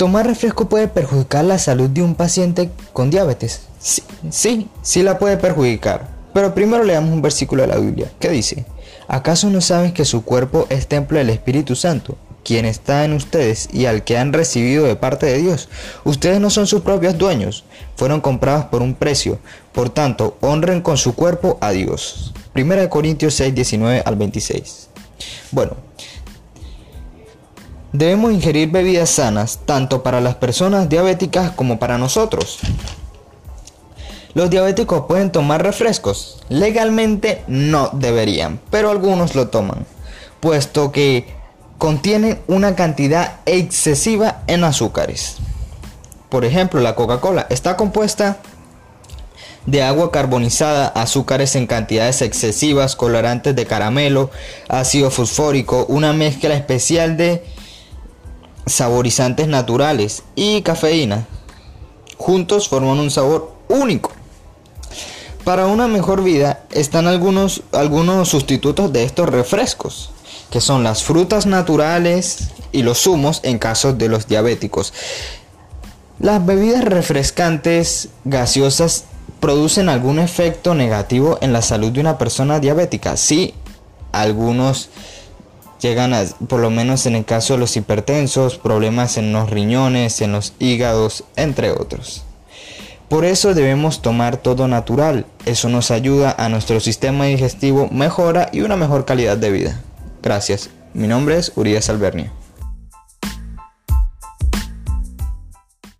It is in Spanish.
¿Tomar refresco puede perjudicar la salud de un paciente con diabetes? Sí, sí, sí la puede perjudicar. Pero primero leamos un versículo de la Biblia. ¿Qué dice? ¿Acaso no saben que su cuerpo es templo del Espíritu Santo, quien está en ustedes y al que han recibido de parte de Dios? Ustedes no son sus propios dueños, fueron comprados por un precio. Por tanto, honren con su cuerpo a Dios. 1 Corintios 6, 19 al 26. Bueno, Debemos ingerir bebidas sanas tanto para las personas diabéticas como para nosotros. Los diabéticos pueden tomar refrescos. Legalmente no deberían, pero algunos lo toman, puesto que contienen una cantidad excesiva en azúcares. Por ejemplo, la Coca-Cola está compuesta de agua carbonizada, azúcares en cantidades excesivas, colorantes de caramelo, ácido fosfórico, una mezcla especial de saborizantes naturales y cafeína. Juntos forman un sabor único. Para una mejor vida están algunos, algunos sustitutos de estos refrescos, que son las frutas naturales y los zumos en caso de los diabéticos. Las bebidas refrescantes gaseosas producen algún efecto negativo en la salud de una persona diabética. Sí, algunos llegan a, por lo menos en el caso de los hipertensos, problemas en los riñones, en los hígados, entre otros. Por eso debemos tomar todo natural, eso nos ayuda a nuestro sistema digestivo, mejora y una mejor calidad de vida. Gracias, mi nombre es Urias Albernia.